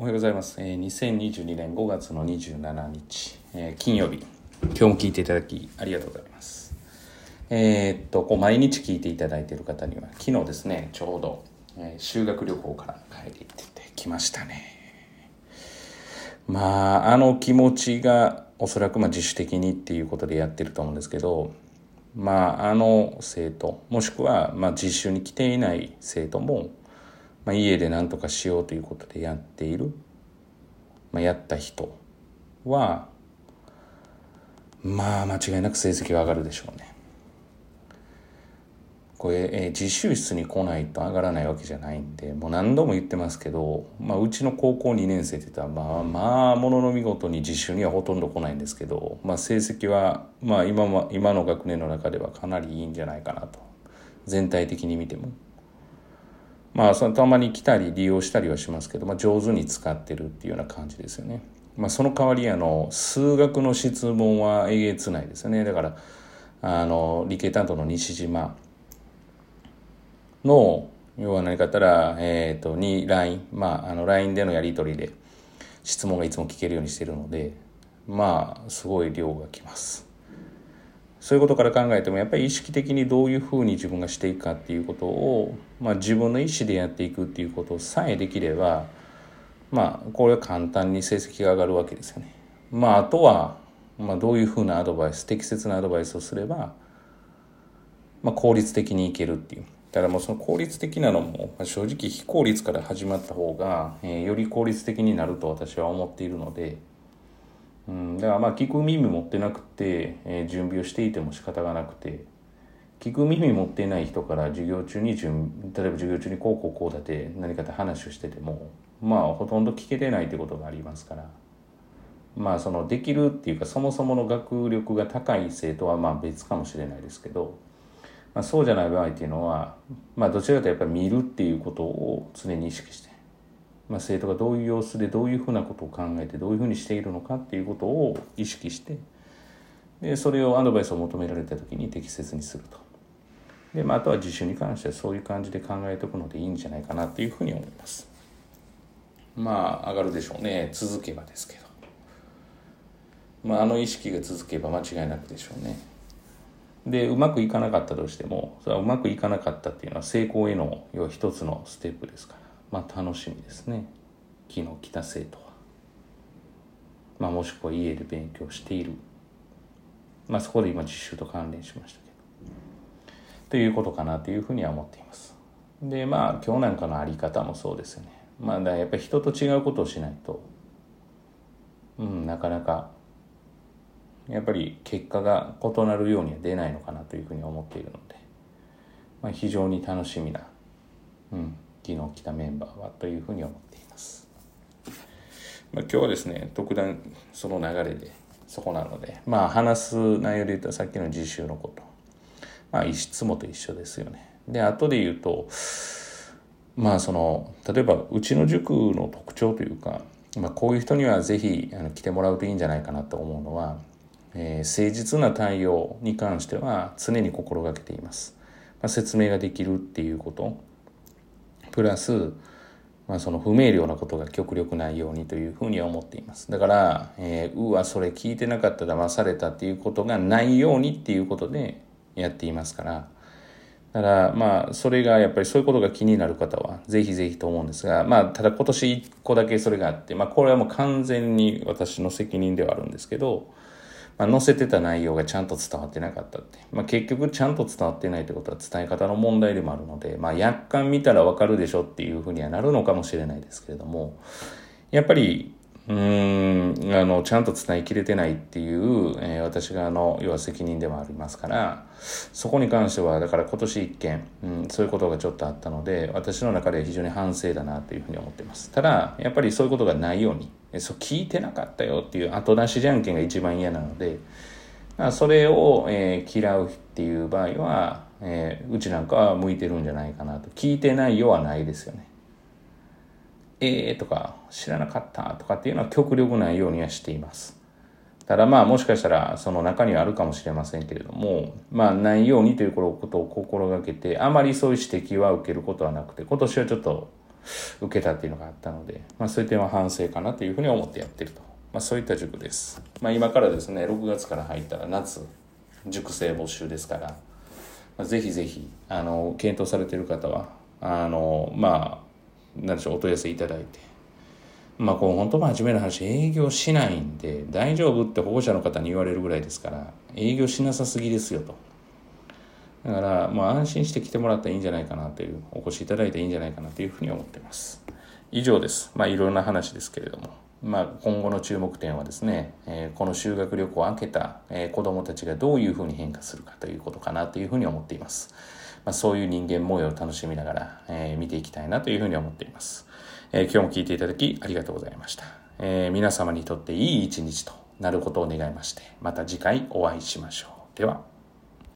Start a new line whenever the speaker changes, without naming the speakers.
おはようございます。えー、2022年5月の27日、えー、金曜日。今日も聞いていただきありがとうございます。えー、っと、こう毎日聞いていただいている方には、昨日ですね、ちょうど、えー、修学旅行から帰りてきましたね。まあ、あの気持ちがおそらくまあ自主的にっていうことでやってると思うんですけど、まあ、あの生徒、もしくはまあ実習に来ていない生徒も、まあ、家で何とかしようということでやっている、まあ、やった人はまあ間違いなく成績が上がるでしょうね。これ、えー、自習室に来ないと上がらないわけじゃないんでもう何度も言ってますけど、まあ、うちの高校2年生って言ったらまあまあものの見事に自習にはほとんど来ないんですけど、まあ、成績は、まあ今、今今の学年の中ではかなりいいんじゃないかなと全体的に見ても。まあそのたまに来たり利用したりはしますけど、まあ、上手に使ってるっていうような感じですよね。まあ、その代わりあの数学の質問はえげつないですよねだからあの理系担当の西島の要は何かったら、えっ、ー、とに LINE まああの LINE でのやり取りで質問がいつも聞けるようにしてるのでまあすごい量が来ます。そういうことから考えてもやっぱり意識的にどういうふうに自分がしていくかっていうことを、まあ、自分の意思でやっていくっていうことさえできればまあこれは簡単に成績が上がるわけですよね。まああとは、まあ、どういうふうなアドバイス適切なアドバイスをすれば、まあ、効率的にいけるっていう。だからもうその効率的なのも正直非効率から始まった方が、えー、より効率的になると私は思っているので。うん、だからまあ聞く耳持ってなくて、えー、準備をしていても仕方がなくて。聞く耳持っていない人から授業中に準例えば授業中にこうこうこうだって何かで話をしててもまあほとんど聞けてないってことがありますから。まあそのできるっていうかそもそもの学力が高い生徒はまあ別かもしれないですけど、まあ、そうじゃない場合っていうのはまあどちらかというとやっぱり見るっていうことを常に意識して。まあ、生徒がどういう様子でどういうふうなことを考えてどういうふうにしているのかっていうことを意識してでそれをアドバイスを求められた時に適切にすると。で、まあ、あとは自習に関してはそういう感じで考えておくのでいいんじゃないかなっていうふうに思います。まあ上がるでしょうね。続けばですけど。まああの意識が続けば間違いなくでしょうね。でうまくいかなかったとしてもそれはうまくいかなかったっていうのは成功への要は一つのステップですから。まあ楽しみですね。昨日来た生徒は、まあ、もしくは家で勉強している。まあそこで今実習と関連しましたけど。ということかなというふうには思っています。でまあ今日なんかのあり方もそうですよね。まあだやっぱり人と違うことをしないと。うんなかなかやっぱり結果が異なるようには出ないのかなというふうに思っているので、まあ、非常に楽しみな、うん、昨日来たメンバーはというふうに思っています。まあ、今日はですね特段その流れでそこなのでまあ話す内容で言ったらさっきの実習のことまあいつもと一緒ですよね。で後で言うとまあその例えばうちの塾の特徴というか、まあ、こういう人には是非あの来てもらうといいんじゃないかなと思うのは、えー、誠実な対応に関しては常に心がけています。まあ、説明ができるっていうことプラス、まあ、その不明瞭なことが極力ないようにというふうに思っています。だから、えー、うわ、それ聞いてなかった騙されたっていうことがないようにっていうことでやっていますから、だからまあそれがやっぱりそういうことが気になる方はぜひぜひと思うんですがまあただ今年1個だけそれがあってまあこれはもう完全に私の責任ではあるんですけどまあ、載せてた内容がちゃんと伝わってなかったって。まあ、結局ちゃんと伝わってないってことは伝え方の問題でもあるので、まあ、約款見たらわかるでしょっていうふうにはなるのかもしれないですけれども、やっぱりうん、あの、ちゃんと伝えきれてないっていう、えー、私があの、要は責任でもありますから、そこに関しては、だから今年一件、うん、そういうことがちょっとあったので、私の中では非常に反省だなというふうに思っています。ただ、やっぱりそういうことがないように、えそう、聞いてなかったよっていう後出しじゃんけんが一番嫌なので、それを、えー、嫌うっていう場合は、えー、うちなんかは向いてるんじゃないかなと。聞いてないよはないですよね。えーとか知らなかったとかっていうのは極力ないようにはしています。ただまあもしかしたらその中にはあるかもしれませんけれども、まあないようにということを心がけて、あまりそういう指摘は受けることはなくて、今年はちょっと受けたっていうのがあったので、まあそういう点は反省かなというふうに思ってやってると。まあそういった塾です。まあ今からですね、6月から入ったら夏、塾生募集ですから、まあ、ぜひぜひ、あの、検討されてる方は、あの、まあ、なんでしょう、お問い合わせいただいて、まあこう本当真面目な話営業しないんで大丈夫って保護者の方に言われるぐらいですから営業しなさすぎですよと。だからまあ安心して来てもらったらいいんじゃないかなというお越しいただいていいんじゃないかなというふうに思ってます。以上です。まあいろんな話ですけれども。まあ、今後の注目点はですね、えー、この修学旅行を明けた、えー、子どもたちがどういうふうに変化するかということかなというふうに思っています。まあ、そういう人間模様を楽しみながら、えー、見ていきたいなというふうに思っています。えー、今日も聞いていただきありがとうございました。えー、皆様にとっていい一日となることを願いまして、また次回お会いしましょう。では。